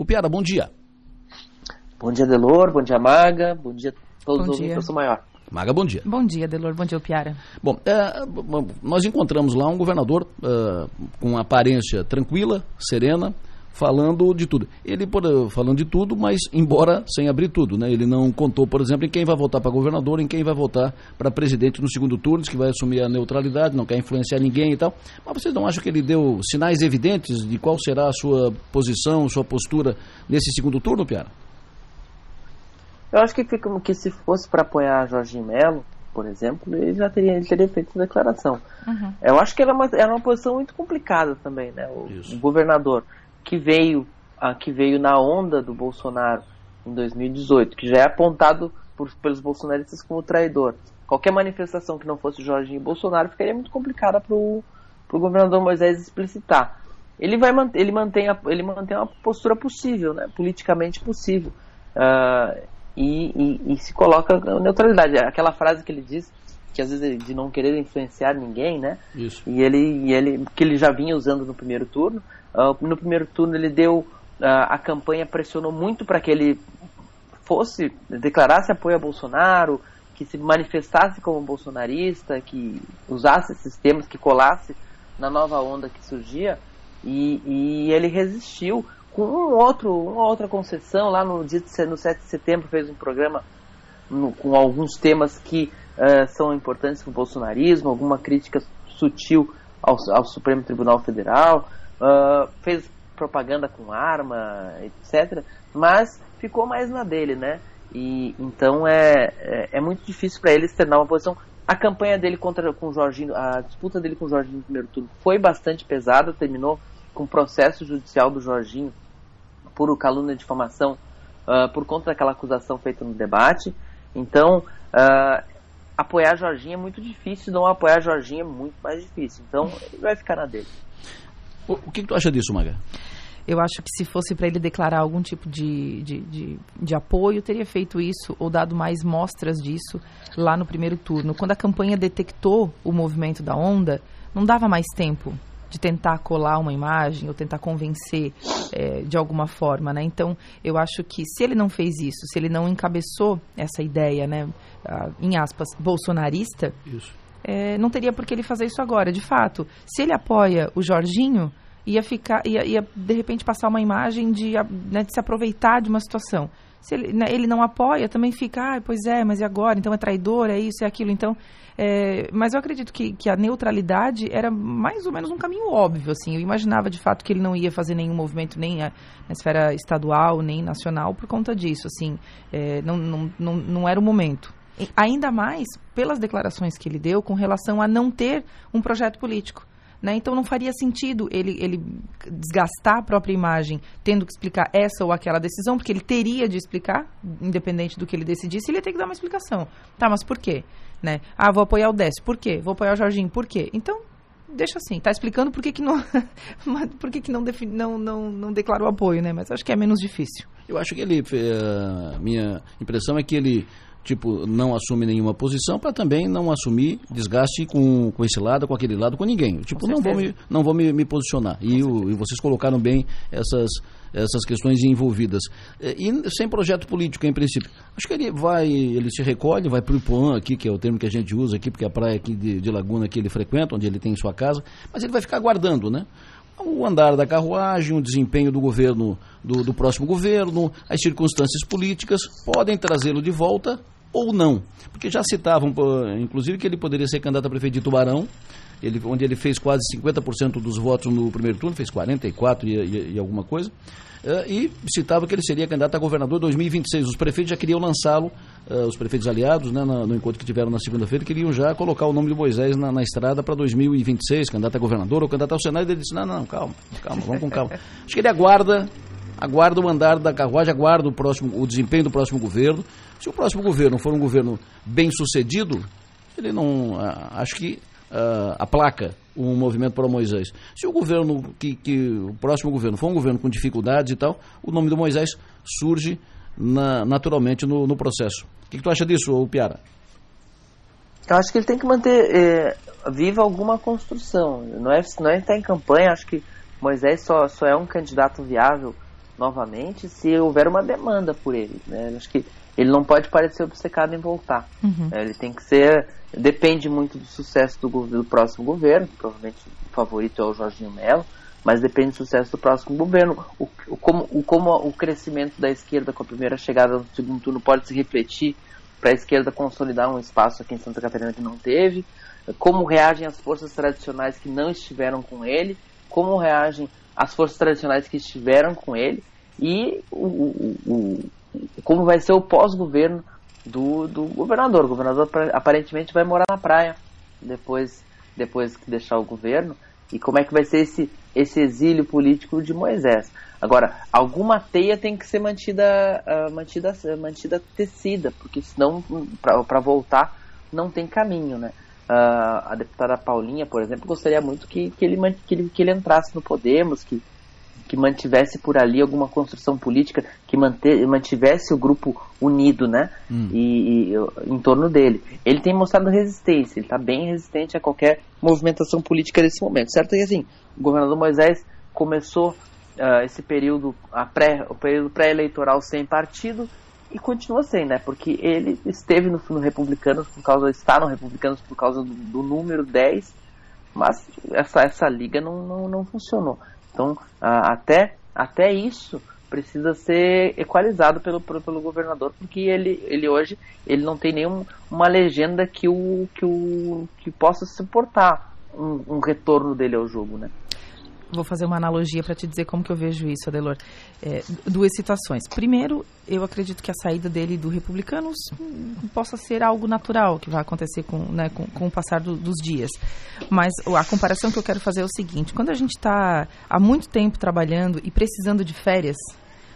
O Piara, bom dia. Bom dia, Delor, bom dia, Maga, bom dia a todos bom os ouvintes Maior. Maga, bom dia. Bom dia, Delor. Bom dia, Piara. Bom, é, nós encontramos lá um governador é, com aparência tranquila, serena, falando de tudo. Ele falando de tudo, mas embora sem abrir tudo, né? Ele não contou, por exemplo, em quem vai votar para governador, em quem vai votar para presidente no segundo turno, que vai assumir a neutralidade, não quer influenciar ninguém e tal. Mas vocês não acham que ele deu sinais evidentes de qual será a sua posição, sua postura nesse segundo turno, Piara? Eu acho que fica que se fosse para apoiar Jorginho Melo, por exemplo, ele já teria, ele teria feito essa declaração. Uhum. Eu acho que era uma, era uma posição muito complicada também, né? O, o governador que veio, a, que veio na onda do Bolsonaro em 2018, que já é apontado por, pelos bolsonaristas como traidor. Qualquer manifestação que não fosse Jorginho Bolsonaro ficaria muito complicada para o governador Moisés explicitar. Ele, vai, ele, mantém a, ele mantém uma postura possível, né, politicamente possível. Uh, e, e, e, se coloca neutralidade. Aquela frase que ele diz, que às vezes de não querer influenciar ninguém, né? Isso. E ele, e ele que ele já vinha usando no primeiro turno. Uh, no primeiro turno ele deu uh, a campanha pressionou muito para que ele fosse declarasse apoio a Bolsonaro, que se manifestasse como bolsonarista, que usasse esses temas, que colasse na nova onda que surgia. E, e ele resistiu com um outro, uma outra concessão lá no dia de, no 7 de setembro fez um programa no, com alguns temas que uh, são importantes para o bolsonarismo, alguma crítica sutil ao, ao Supremo Tribunal Federal, uh, fez propaganda com arma, etc. Mas ficou mais na dele, né? E então é, é, é muito difícil para ele externar uma posição. A campanha dele contra com o Jorginho, a disputa dele com o Jorginho no primeiro turno foi bastante pesada, terminou com o processo judicial do Jorginho por calúnia de difamação uh, por conta daquela acusação feita no debate. Então, uh, apoiar Jorginho é muito difícil, não apoiar Jorginho é muito mais difícil. Então, ele vai ficar na dele. O, o que, que tu acha disso, Maga? Eu acho que se fosse para ele declarar algum tipo de, de, de, de, apoio, teria feito isso ou dado mais mostras disso lá no primeiro turno. Quando a campanha detectou o movimento da onda, não dava mais tempo de tentar colar uma imagem ou tentar convencer é, de alguma forma, né? Então, eu acho que se ele não fez isso, se ele não encabeçou essa ideia, né, em aspas, bolsonarista, é, não teria por que ele fazer isso agora. De fato, se ele apoia o Jorginho, ia ficar, ia, ia de repente passar uma imagem de, né, de se aproveitar de uma situação. Se ele, né, ele não apoia, também fica, ah, pois é, mas e agora? Então é traidor, é isso, é aquilo. Então, é, mas eu acredito que, que a neutralidade era mais ou menos um caminho óbvio, assim. Eu imaginava, de fato, que ele não ia fazer nenhum movimento nem na esfera estadual, nem nacional, por conta disso, assim. É, não, não, não, não era o momento. E ainda mais pelas declarações que ele deu com relação a não ter um projeto político. Né? Então não faria sentido ele, ele desgastar a própria imagem tendo que explicar essa ou aquela decisão, porque ele teria de explicar, independente do que ele decidisse, ele ia ter que dar uma explicação. Tá, mas por quê? Né? Ah, vou apoiar o Décio, por quê? Vou apoiar o Jorginho, por quê? Então, deixa assim, tá explicando por que, que, não, por que, que não, defini, não, não, não declarou apoio, né? Mas acho que é menos difícil. Eu acho que ele, uh, minha impressão é que ele tipo, não assume nenhuma posição para também não assumir desgaste com, com esse lado, com aquele lado, com ninguém. Tipo, com não vou, me, não vou me, me posicionar. E, o, e, vocês colocaram bem essas, essas questões envolvidas. E sem projeto político, em princípio. Acho que ele vai, ele se recolhe, vai para o Ipuã aqui, que é o termo que a gente usa aqui, porque é a praia aqui de, de Laguna que ele frequenta, onde ele tem sua casa, mas ele vai ficar aguardando, né? o andar da carruagem, o desempenho do governo, do, do próximo governo, as circunstâncias políticas podem trazê-lo de volta ou não. Porque já citavam, inclusive, que ele poderia ser candidato a prefeito de Tubarão, ele, onde ele fez quase 50% dos votos no primeiro turno, fez 44% e, e, e alguma coisa. Uh, e citava que ele seria candidato a governador em 2026. Os prefeitos já queriam lançá-lo, uh, os prefeitos aliados, né, no, no, encontro que tiveram na segunda-feira, queriam já colocar o nome de Moisés na, na estrada para 2026, candidato a governador ou candidato ao Senado. E ele disse: não, não, calma, calma, vamos com calma. Acho que ele aguarda aguarda o andar da carruagem, aguarda o, próximo, o desempenho do próximo governo. Se o próximo governo for um governo bem sucedido, ele não. Acho que uh, aplaca um movimento para Moisés. Se o governo, que, que o próximo governo for um governo com dificuldades e tal, o nome do Moisés surge na, naturalmente no, no, processo. O que, que, tu acha disso, Piara? Eu acho que ele tem que manter eh, viva alguma construção. Não é, não é estar em campanha, acho que Moisés só, só é um candidato viável novamente se houver uma demanda por ele. Né? Acho que ele não pode parecer obcecado em voltar. Uhum. É, ele tem que ser. Depende muito do sucesso do, do próximo governo, provavelmente o favorito é o Jorginho Mello, mas depende do sucesso do próximo governo. O, o, como, o, como o crescimento da esquerda com a primeira chegada no segundo turno pode se refletir para a esquerda consolidar um espaço aqui em Santa Catarina que não teve, como reagem as forças tradicionais que não estiveram com ele, como reagem as forças tradicionais que estiveram com ele e o, o, o como vai ser o pós-governo do, do governador. O governador aparentemente vai morar na praia depois, depois que deixar o governo. E como é que vai ser esse, esse exílio político de Moisés? Agora, alguma teia tem que ser mantida, uh, mantida, mantida tecida, porque senão, para voltar, não tem caminho, né? Uh, a deputada Paulinha, por exemplo, gostaria muito que, que, ele, que, ele, que ele entrasse no Podemos, que, que mantivesse por ali alguma construção política, que manter, mantivesse o grupo unido, né? Hum. E, e, em torno dele. Ele tem mostrado resistência, ele está bem resistente a qualquer movimentação política nesse momento. Certo que assim, o governador Moisés começou uh, esse período, a pré, o período pré-eleitoral sem partido e continua sem, né? Porque ele esteve no, no Republicanos por causa, está no Republicanos por causa do, do número 10, mas essa, essa liga não, não, não funcionou. Então, até, até isso precisa ser equalizado pelo, pelo governador, porque ele, ele hoje ele não tem nenhuma legenda que, o, que, o, que possa suportar um, um retorno dele ao jogo, né? Vou fazer uma analogia para te dizer como que eu vejo isso, Adelor. É, duas situações. Primeiro, eu acredito que a saída dele do Republicanos possa ser algo natural que vai acontecer com, né, com, com o passar do, dos dias. Mas a comparação que eu quero fazer é o seguinte: quando a gente está há muito tempo trabalhando e precisando de férias,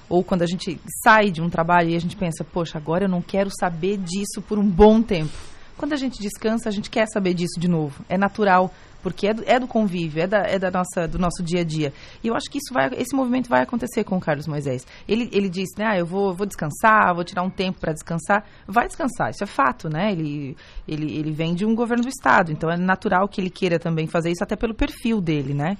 ou quando a gente sai de um trabalho e a gente pensa, poxa, agora eu não quero saber disso por um bom tempo. Quando a gente descansa, a gente quer saber disso de novo. É natural porque é do, é do convívio, é, da, é da nossa, do nosso dia a dia. E eu acho que isso vai, esse movimento vai acontecer com o Carlos Moisés. Ele, ele disse, né, ah, eu vou, vou descansar, vou tirar um tempo para descansar. Vai descansar, isso é fato, né? Ele, ele, ele vem de um governo do Estado, então é natural que ele queira também fazer isso, até pelo perfil dele, né?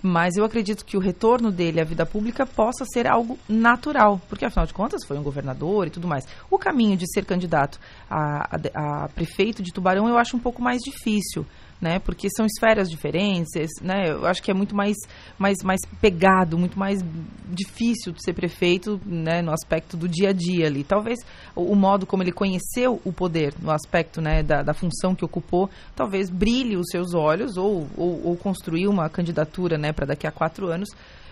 Mas eu acredito que o retorno dele à vida pública possa ser algo natural, porque afinal de contas foi um governador e tudo mais. O caminho de ser candidato a, a, a prefeito de Tubarão eu acho um pouco mais difícil né? Porque são esferas diferentes, né? Eu acho que é muito mais, mais, mais pegado, muito mais difícil de ser prefeito, né? No aspecto do dia a dia ali. Talvez o, o modo como ele conheceu o poder, no aspecto, né? Da, da função que ocupou, talvez brilhe os seus olhos ou, ou, ou construir uma candidatura, né? Para daqui a quatro anos.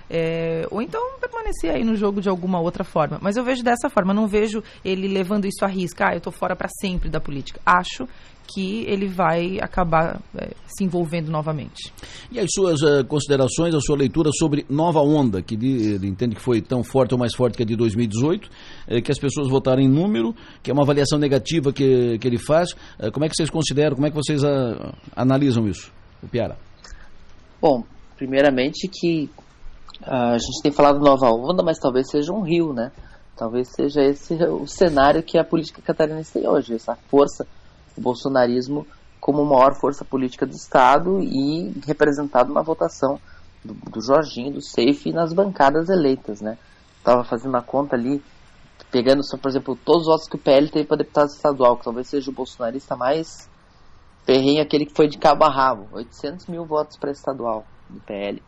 É, ou então permanecer aí no jogo de alguma outra forma. Mas eu vejo dessa forma, não vejo ele levando isso à risca. Ah, eu estou fora para sempre da política. Acho que ele vai acabar é, se envolvendo novamente. E as suas uh, considerações, a sua leitura sobre Nova Onda, que de, ele entende que foi tão forte ou mais forte que a de 2018, é, que as pessoas votaram em número, que é uma avaliação negativa que, que ele faz. É, como é que vocês consideram, como é que vocês uh, analisam isso, o Piara? Bom, primeiramente que uh, a gente tem falado Nova Onda, mas talvez seja um rio, né? Talvez seja esse o cenário que a política catarinense tem hoje, essa força o bolsonarismo como maior força política do Estado e representado na votação do, do Jorginho, do Seife nas bancadas eleitas, né? Estava fazendo a conta ali, pegando, só, por exemplo, todos os votos que o PL teve para deputado estadual, que talvez seja o bolsonarista mais ferrenho, aquele que foi de cabo a rabo. 800 mil votos para estadual do PL.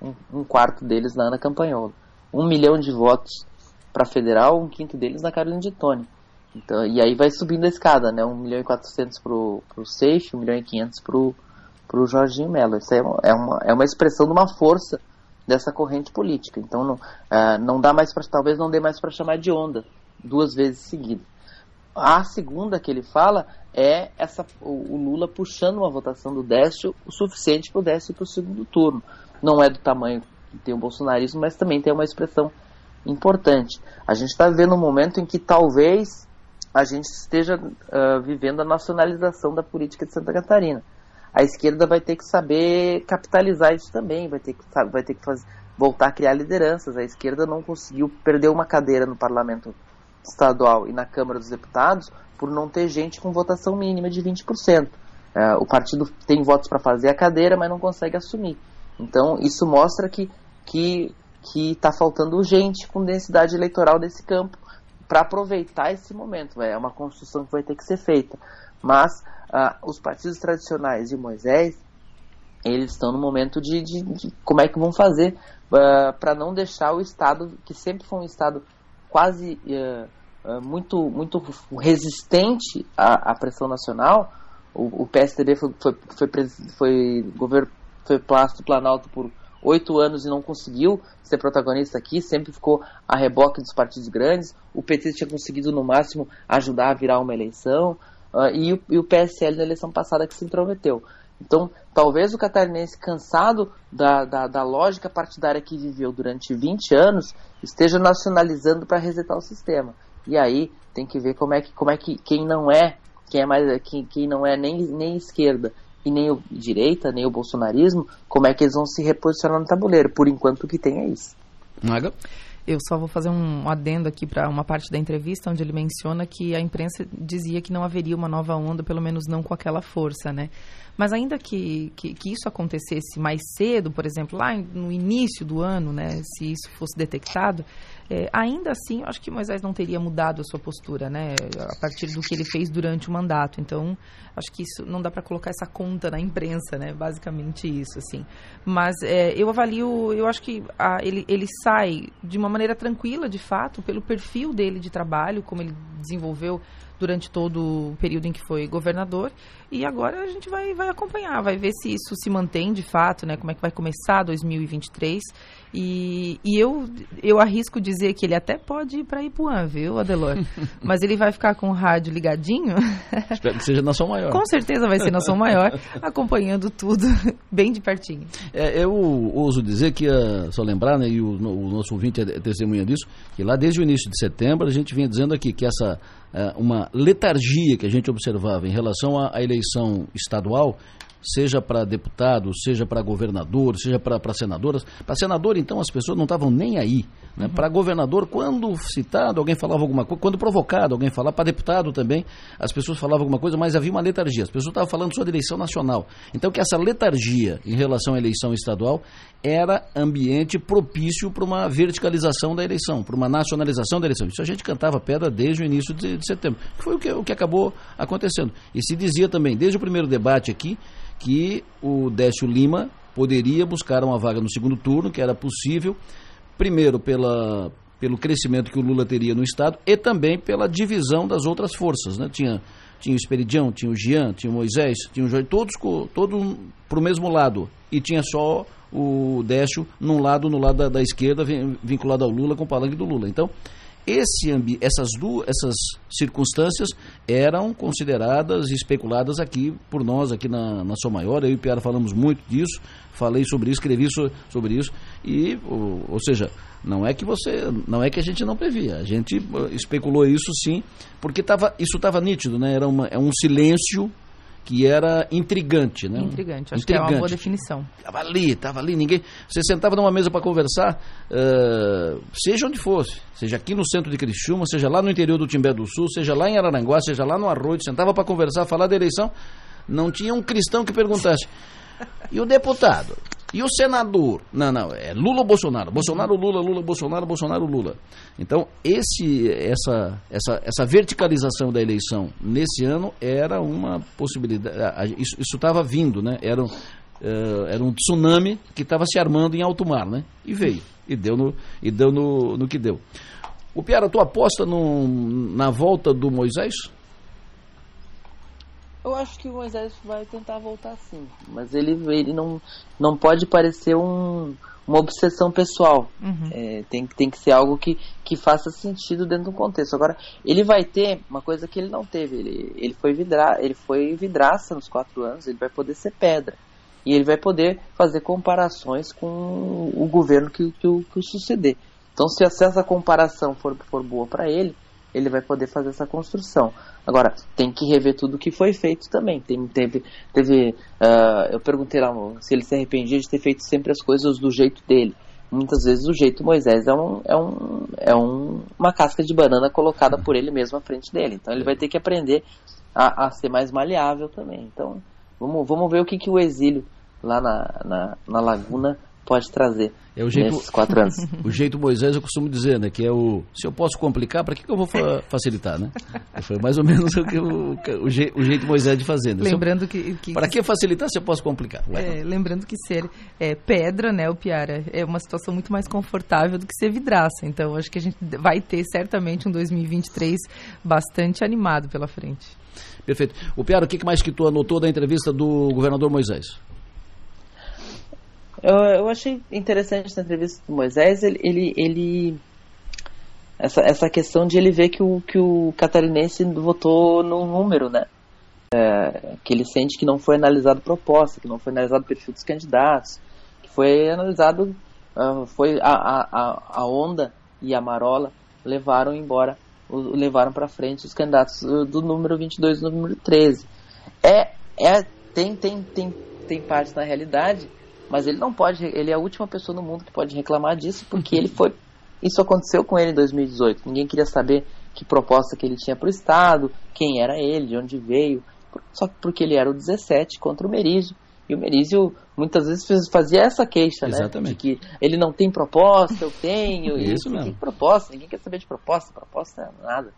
Um, um, quarto deles na Ana Campanhola. Um milhão de votos para federal, um quinto deles na Carolina de Tony. Então, e aí vai subindo a escada, né? 1 milhão e 400 pro, pro Seixo, 1 milhão e 500 pro, pro Jorginho Mello. Isso é é, uma, é uma expressão de uma força dessa corrente política. Então não, uh, não dá mais para talvez não dê mais para chamar de onda duas vezes seguida. A segunda que ele fala é essa o, o Lula puxando uma votação do Décio o suficiente para o Décio para o segundo turno. Não é do tamanho que tem o bolsonarismo, mas também tem uma expressão importante. A gente está vivendo um momento em que talvez a gente esteja uh, vivendo a nacionalização da política de Santa Catarina. A esquerda vai ter que saber capitalizar isso também, vai ter que, sabe, vai ter que fazer, voltar a criar lideranças. A esquerda não conseguiu perder uma cadeira no parlamento estadual e na Câmara dos Deputados por não ter gente com votação mínima de 20%. Uh, é, o partido tem votos para fazer a cadeira, mas não consegue assumir. Então, isso mostra que, que, que está faltando gente com densidade eleitoral desse campo para aproveitar esse momento. É uma construção que vai ter que ser feita. Mas uh, os partidos tradicionais e Moisés, eles estão no momento de, de, de como é que vão fazer ah, para não deixar o Estado, que sempre foi um Estado quase uh, muito, muito resistente à, à pressão nacional, o, o PSDB foi, foi, foi, foi, governo, foi Plástico Planalto por oito anos e não conseguiu ser protagonista aqui, sempre ficou a reboque dos partidos grandes. O PT tinha conseguido, no máximo, ajudar a virar uma eleição. Uh, e, o, e, o, PSL na eleição passada que se intrometeu. Então, talvez o catarinense, cansado da, da, da lógica partidária que viveu durante 20 anos, esteja nacionalizando para resetar o sistema. E aí tem que ver como é que, como é que quem não é, quem é mais quem, quem não é nem, nem esquerda e nem o direita, nem o bolsonarismo, como é que eles vão se reposicionar no tabuleiro. Por enquanto o que tem é isso. Maga? Eu só vou fazer um adendo aqui para uma parte da entrevista onde ele menciona que a imprensa dizia que não haveria uma nova onda, pelo menos não com aquela força, né? Mas ainda que, que, que, isso acontecesse mais cedo, por exemplo, lá no início do ano, né, se isso fosse detectado, é, ainda assim, eu acho que Moisés não teria mudado a sua postura, né, a partir do que ele fez durante o mandato. Então, acho que isso não dá para colocar essa conta na imprensa, né, basicamente isso, assim. Mas é, eu avalio, eu acho que a, ele, ele sai de uma maneira tranquila, de fato, pelo perfil dele de trabalho, como ele desenvolveu durante todo o período em que foi governador. E agora a gente vai, vai acompanhar, vai ver se isso se mantém de fato, né? Como é que vai começar 2023. E, e eu, eu arrisco dizer que ele até pode ir para Ipuã, viu, Adelor? Mas ele vai ficar com o rádio ligadinho. Espero que seja Nação Maior. com certeza vai ser Nação Maior, acompanhando tudo bem de pertinho. É, eu ouso dizer que, uh, só lembrar, né, e o, o nosso ouvinte é testemunha disso, que lá desde o início de setembro a gente vinha dizendo aqui que essa é, uma letargia que a gente observava em relação à, à eleição estadual, seja para deputado, seja para governador, seja para senadoras. Para senador, então, as pessoas não estavam nem aí. Né? Uhum. Para governador, quando citado, alguém falava alguma coisa, quando provocado, alguém falava, para deputado também, as pessoas falavam alguma coisa, mas havia uma letargia. As pessoas estavam falando só de eleição nacional. Então, que essa letargia em relação à eleição estadual era ambiente propício para uma verticalização da eleição, para uma nacionalização da eleição. Isso a gente cantava pedra desde o início de, de setembro, que foi o que, o que acabou acontecendo. E se dizia também, desde o primeiro debate aqui, que o Décio Lima poderia buscar uma vaga no segundo turno, que era possível, primeiro pela, pelo crescimento que o Lula teria no Estado e também pela divisão das outras forças. Né? Tinha, tinha o Esperidião, tinha o Jean, tinha o Moisés, tinha o Jorge, todos, para o mesmo lado. E tinha só o Décio num lado, no lado da, da esquerda, vinculado ao Lula, com o palanque do Lula. Então, esse, essas, duas, essas circunstâncias eram consideradas e especuladas aqui por nós, aqui na, na Sou Maior. Eu e o Piara falamos muito disso, falei sobre isso, escrevi sobre isso. E, ou, ou seja, não é que você, não é que a gente não previa, a gente uh, especulou isso sim, porque tava, isso estava nítido, né? Era uma, é um silêncio que era intrigante, né? Intrigante, acho intrigante. que é uma boa definição. Tava ali, tava ali, ninguém. Você sentava numa mesa para conversar, uh, seja onde fosse, seja aqui no centro de Criciúma, seja lá no interior do Timbé do Sul, seja lá em Araranguá, seja lá no Arroio, sentava para conversar, falar da eleição, não tinha um cristão que perguntasse. E o deputado? E o senador? Não, não, é Lula Bolsonaro? Bolsonaro, Lula, Lula, Bolsonaro, Bolsonaro, Lula. Então, esse, essa, essa, essa verticalização da eleição nesse ano era uma possibilidade. Isso estava vindo, né? Era, uh, era um tsunami que estava se armando em alto mar, né? E veio. E deu no, e deu no, no que deu. O Piara, tu aposta no, na volta do Moisés? Eu acho que o Moisés vai tentar voltar sim, mas ele, ele não, não pode parecer um, uma obsessão pessoal. Uhum. É, tem, tem que ser algo que, que faça sentido dentro do contexto. Agora, ele vai ter uma coisa que ele não teve. Ele, ele, foi, vidra, ele foi vidraça nos quatro anos, ele vai poder ser pedra. E ele vai poder fazer comparações com o governo que, que, o, que o suceder. Então, se essa comparação for, for boa para ele, ele vai poder fazer essa construção. Agora, tem que rever tudo que foi feito também. Tem, teve, teve uh, eu perguntei lá se ele se arrependia de ter feito sempre as coisas do jeito dele. Muitas vezes o jeito Moisés é, um, é, um, é um, uma casca de banana colocada por ele mesmo à frente dele. Então ele vai ter que aprender a, a ser mais maleável também. Então vamos, vamos ver o que, que o exílio lá na, na, na Laguna pode trazer é o jeito, nesses quatro anos. o jeito Moisés eu costumo dizer, né? Que é o se eu posso complicar, para que, que eu vou fa facilitar, né? Foi mais ou menos o, que o, o, je, o jeito Moisés de fazer. Né? Lembrando que, que para que facilitar se eu posso complicar? É, lembrando que ser é, pedra, né, o Piara, é uma situação muito mais confortável do que ser vidraça. Então acho que a gente vai ter certamente um 2023 bastante animado pela frente. Perfeito. O Piara, o que mais que tu anotou da entrevista do governador Moisés? Eu, eu achei interessante na entrevista do Moisés, ele, ele, ele essa, essa questão de ele ver que o, que o catarinense votou num número, né? É, que ele sente que não foi analisado proposta, que não foi analisado o perfil dos candidatos, que foi analisado, uh, foi a, a, a onda e a marola levaram embora, levaram para frente os candidatos do número 22 e do número 13. É, é, tem, tem, tem, tem parte na realidade mas ele não pode, ele é a última pessoa no mundo que pode reclamar disso, porque ele foi. Isso aconteceu com ele em 2018. Ninguém queria saber que proposta que ele tinha para o Estado, quem era ele, de onde veio, só porque ele era o 17 contra o Merizio. E o Merizio muitas vezes fazia essa queixa, Exatamente. né? De que ele não tem proposta, eu tenho. Isso mesmo. Que proposta? Ninguém quer saber de proposta. Proposta é nada.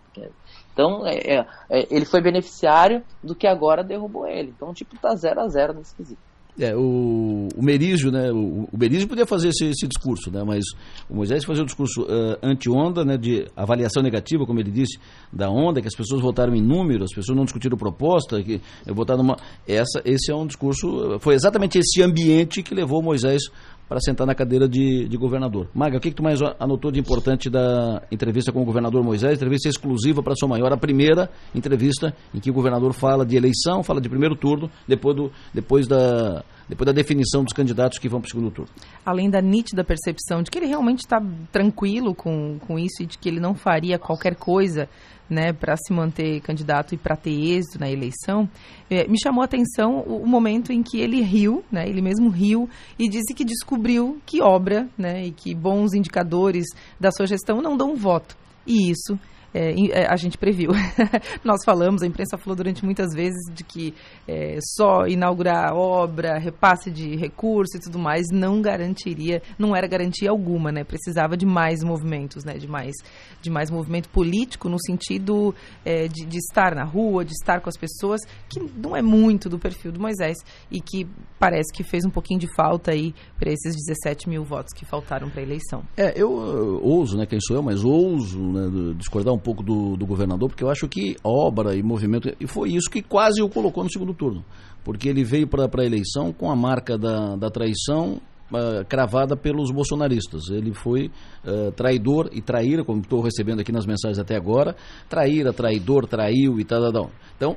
Então, é, é, é, ele foi beneficiário do que agora derrubou ele. Então, tipo, tá 0 a 0 nesse quesito. É, o, o Merizio, né? O, o Merizio podia fazer esse, esse, discurso, né? Mas o Moisés fazia um discurso uh, anti-onda, né? De avaliação negativa, como ele disse, da onda, que as pessoas votaram em número, as pessoas não discutiram proposta, que votaram numa. Essa, esse é um discurso. Foi exatamente esse ambiente que levou Moisés para sentar na cadeira de, de governador. Maga, o que, que tu mais anotou de importante da entrevista com o governador Moisés? Entrevista exclusiva para São Maior, a primeira entrevista em que o governador fala de eleição, fala de primeiro turno, depois, do, depois, da, depois da definição dos candidatos que vão para o segundo turno. Além da nítida percepção de que ele realmente está tranquilo com, com isso e de que ele não faria qualquer coisa né, para se manter candidato e para ter êxito na eleição, é, me chamou a atenção o, o, momento em que ele riu, né, ele mesmo riu e disse que descobriu que obra né, e que bons indicadores da sua gestão não dão voto. E isso é, é, a gente previu. Nós falamos, a imprensa falou durante muitas vezes de que é, só inaugurar obra, repasse de recursos e tudo mais não garantiria, não era garantia alguma, né? Precisava de mais movimentos, né? De mais, de mais movimento político no sentido é, de, de estar na rua, de estar com as pessoas, que não é muito do perfil do Moisés e que parece que fez um pouquinho de falta aí para esses 17 mil votos que faltaram para a eleição. É, eu, eu ouso, né? Quem sou eu, mas ouso né, discordar um pouco do, do governador, porque eu acho que obra e movimento, e foi isso que quase o colocou no segundo turno. Porque ele veio para a eleição com a marca da, da traição Uh, cravada pelos bolsonaristas. Ele foi uh, traidor e traíra, como estou recebendo aqui nas mensagens até agora, traíra, traidor, traiu e tal, tal, tal. Então,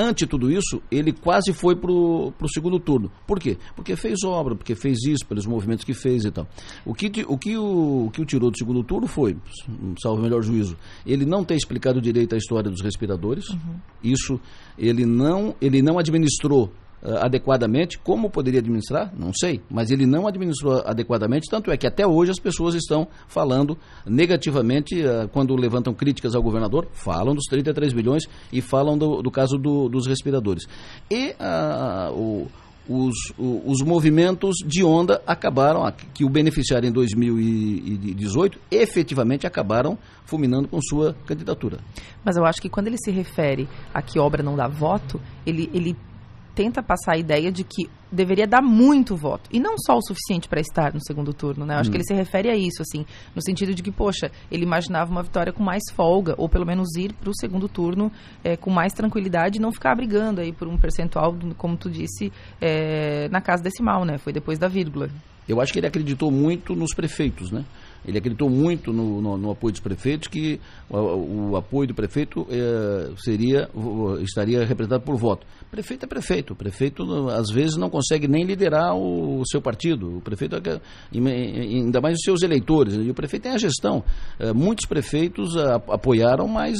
ante tudo isso, ele quase foi para o segundo turno. Por quê? Porque fez obra, porque fez isso, pelos movimentos que fez e tal. O que o, que o, o, que o tirou do segundo turno foi, salvo o melhor juízo, ele não ter explicado direito a história dos respiradores. Uhum. Isso ele não, ele não administrou uh, adequadamente. Como poderia administrar? Não sei. Mas ele não administrou adequadamente, tanto é que até hoje as pessoas estão falando negativamente, uh, quando levantam críticas ao governador, falam dos 33 bilhões e falam do, do caso do, dos respiradores. E uh, o os, os, movimentos de onda acabaram, que o beneficiaram em 2018, efetivamente acabaram fulminando com sua candidatura. Mas eu acho que quando ele se refere a que obra não dá voto, ele, ele tenta passar a ideia de que deveria dar muito voto. E não só o suficiente para estar no segundo turno, né? Eu acho hum. que ele se refere a isso, assim, no sentido de que, poxa, ele imaginava uma vitória com mais folga, ou pelo menos ir para o segundo turno é, com mais tranquilidade e não ficar brigando aí por um percentual, como tu disse, é, na casa decimal, né? Foi depois da vírgula. Eu acho que ele acreditou muito nos prefeitos, né? Ele acreditou muito no, no, no apoio dos prefeitos, que o, o apoio do prefeito é, seria, estaria representado por voto. Prefeito é prefeito. Prefeito, às vezes, não consegue nem liderar o, o seu partido. O prefeito, é, ainda mais os seus eleitores. E o prefeito tem a gestão. É, muitos prefeitos a, apoiaram, mas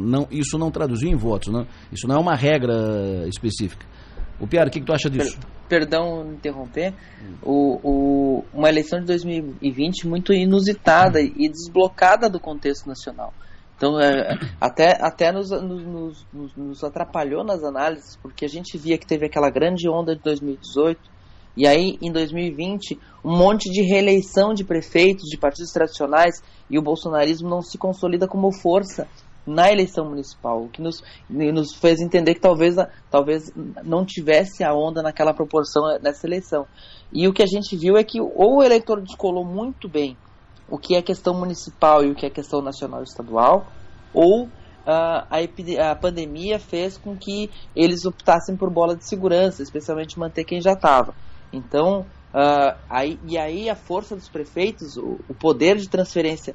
não, isso não traduziu em votos. Não? Isso não é uma regra específica. O Piara, o que, que, tu acha disso? Per, perdão interromper. O, o, uma eleição de 2020 muito inusitada e desblocada do contexto nacional. Então, é, até, até nos, nos, nos, nos, atrapalhou nas análises, porque a gente via que teve aquela grande onda de 2018 E aí, em 2020, um monte de reeleição de prefeitos, de partidos tradicionais, e o bolsonarismo não se consolida como força na eleição municipal, o que nos, nos fez entender que talvez, talvez não tivesse a onda naquela proporção nessa eleição. E o que a gente viu é que ou o eleitor descolou muito bem o que é questão municipal e o que é questão nacional e estadual, ou uh, a, a, pandemia fez com que eles optassem por bola de segurança, especialmente manter quem já estava. Então, uh, aí, e aí a força dos prefeitos, o, o poder de transferência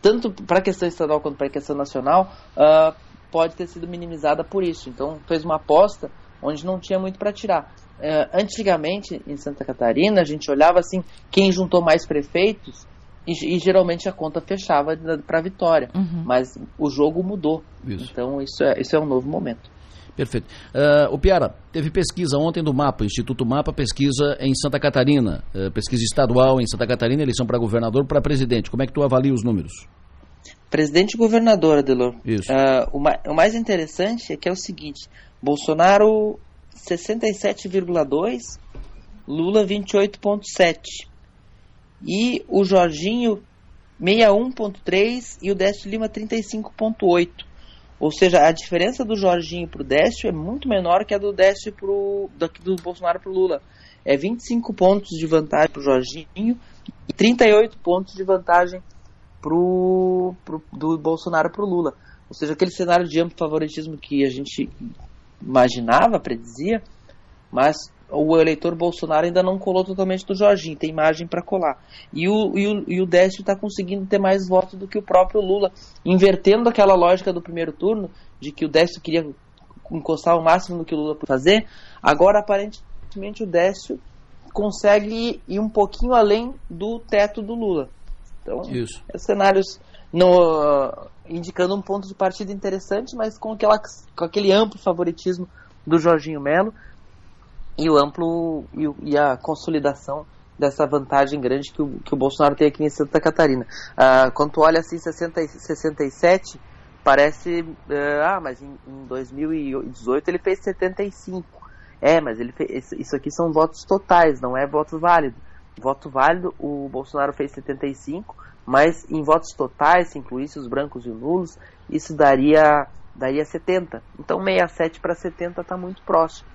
tanto para a questão estadual quanto para a questão nacional, uh, pode ter sido minimizada por isso. Então, fez uma aposta onde não tinha muito para tirar. Uh, antigamente, em Santa Catarina, a gente olhava assim, quem juntou mais prefeitos, e, e geralmente a conta fechava para a vitória. Uhum. Mas o jogo mudou. Isso. Então, isso é, isso é um novo momento. Perfeito. Uh, o Piara, teve pesquisa ontem do MAPA, Instituto MAPA, pesquisa em Santa Catarina, uh, pesquisa estadual em Santa Catarina, eleição para governador, para presidente. Como é que tu avalia os números? Presidente e governador, Adelor. Isso. Uh, o, ma o, mais interessante é que é o seguinte, Bolsonaro 67,2, Lula 28,7. E o Jorginho 61,3 e o Décio Lima 35,8. Ou seja, a diferença do Jorginho para o Décio é muito menor que a do Décio pro, do, do Bolsonaro para o Lula. É 25 pontos de vantagem para o Jorginho e 38 pontos de vantagem pro, pro, do Bolsonaro para o Lula. Ou seja, aquele cenário de amplo favoritismo que a gente imaginava, predizia, mas o eleitor Bolsonaro ainda não colou totalmente do Jorginho, tem imagem para colar. E o, e o, e o Décio está conseguindo ter mais votos do que o próprio Lula, invertendo aquela lógica do primeiro turno, de que o Décio queria encostar o máximo no que o Lula podia fazer. Agora, aparentemente, o Décio consegue ir um pouquinho além do teto do Lula. Então, Isso. É cenários no, uh, indicando um ponto de partida interessante, mas com, aquela, com aquele amplo favoritismo do Jorginho Melo e o amplo e, e, a consolidação dessa vantagem grande que o, que o Bolsonaro tem aqui em Santa Catarina. Ah, quando tu olha assim 60, 67, parece uh, ah, mas em, em, 2018 ele fez 75. É, mas ele fez, isso aqui são votos totais, não é voto válido. Voto válido, o Bolsonaro fez 75, mas em votos totais, se incluísse os brancos e os nulos, isso daria daria 70. Então 67 para 70 está muito próximo.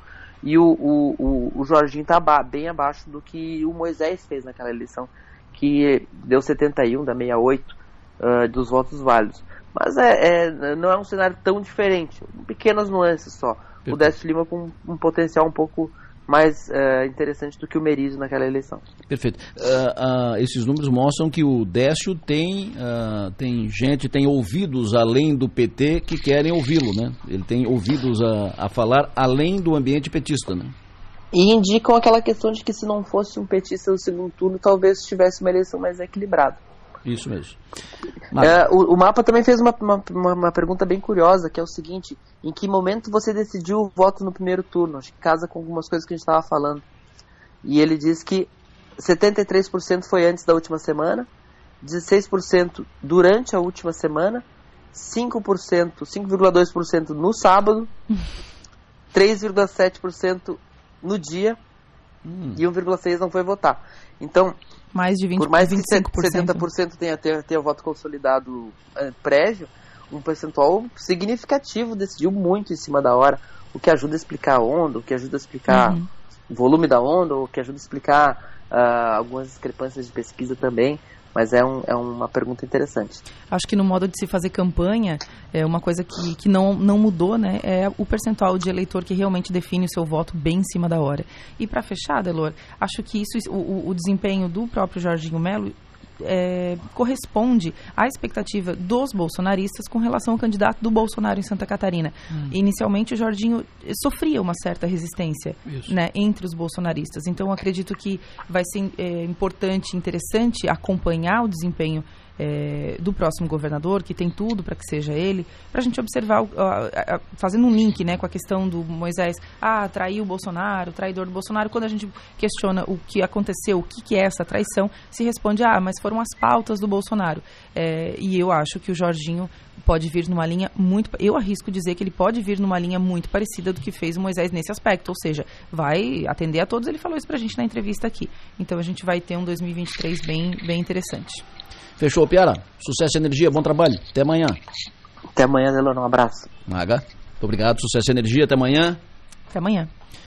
E o, o, o, o Jorginho está bem abaixo do que o Moisés fez naquela eleição, que deu 71 da 68 uh, dos votos válidos. Mas é, é, não é um cenário tão diferente, pequenas nuances só. O Décio Lima com um potencial um pouco mais uh, interessante do que o Merizio naquela eleição. Perfeito. Uh, uh, esses números mostram que o Décio tem, tem gente, tem ouvidos além do PT que querem ouvi-lo, né? Ele tem ouvidos a, a falar além do ambiente petista, né? E indicam aquela questão de que se não fosse um petista no segundo turno, talvez tivesse uma eleição mais equilibrada. Isso mesmo. É, o, o, mapa também fez uma, uma, uma, pergunta bem curiosa, que é o seguinte: em que momento você decidiu o voto no primeiro turno? Acho que casa com algumas coisas que a gente estava falando. E ele diz que 73% foi antes da última semana, 16% durante a última semana, 5%, 5,2% no sábado, 3,7% no dia hum. e 1,6% não foi votar. Então, mais de 20, Por mais 25%. que 70% tenha, tenha, tenha voto consolidado é, prévio, um percentual significativo decidiu muito em cima da hora, o que ajuda a explicar a onda, o que ajuda a explicar uhum. o volume da onda, o que ajuda a explicar uh, algumas discrepâncias de pesquisa também mas é, um, é uma pergunta interessante. Acho que no modo de se fazer campanha, é uma coisa que, que não, não mudou, né? É o percentual de eleitor que realmente define o seu voto bem em cima da hora. E para fechar, Delor, acho que isso, o, o desempenho do próprio Jorginho Melo é, corresponde à expectativa dos bolsonaristas com relação ao candidato do Bolsonaro em Santa Catarina. Hum. Inicialmente, o Jorginho sofria uma certa resistência né, entre os bolsonaristas. Então, acredito que vai ser é, importante, interessante acompanhar o desempenho é, do próximo governador, que tem tudo para que seja ele, para a gente observar, uh, uh, fazendo um link né, com a questão do Moisés, ah, traiu o Bolsonaro, traidor do Bolsonaro, quando a gente questiona o que aconteceu, o que, que é essa traição, se responde, ah, mas foram as pautas do Bolsonaro. É, e eu acho que o Jorginho pode vir numa linha muito. Eu arrisco dizer que ele pode vir numa linha muito parecida do que fez o Moisés nesse aspecto. Ou seja, vai atender a todos. Ele falou isso pra gente na entrevista aqui. Então a gente vai ter um 2023 bem, bem interessante. Fechou, Piara. Sucesso e energia, bom trabalho. Até amanhã. Até amanhã, Delano. Um abraço. Maga. Muito obrigado. Sucesso e energia. Até amanhã. Até amanhã.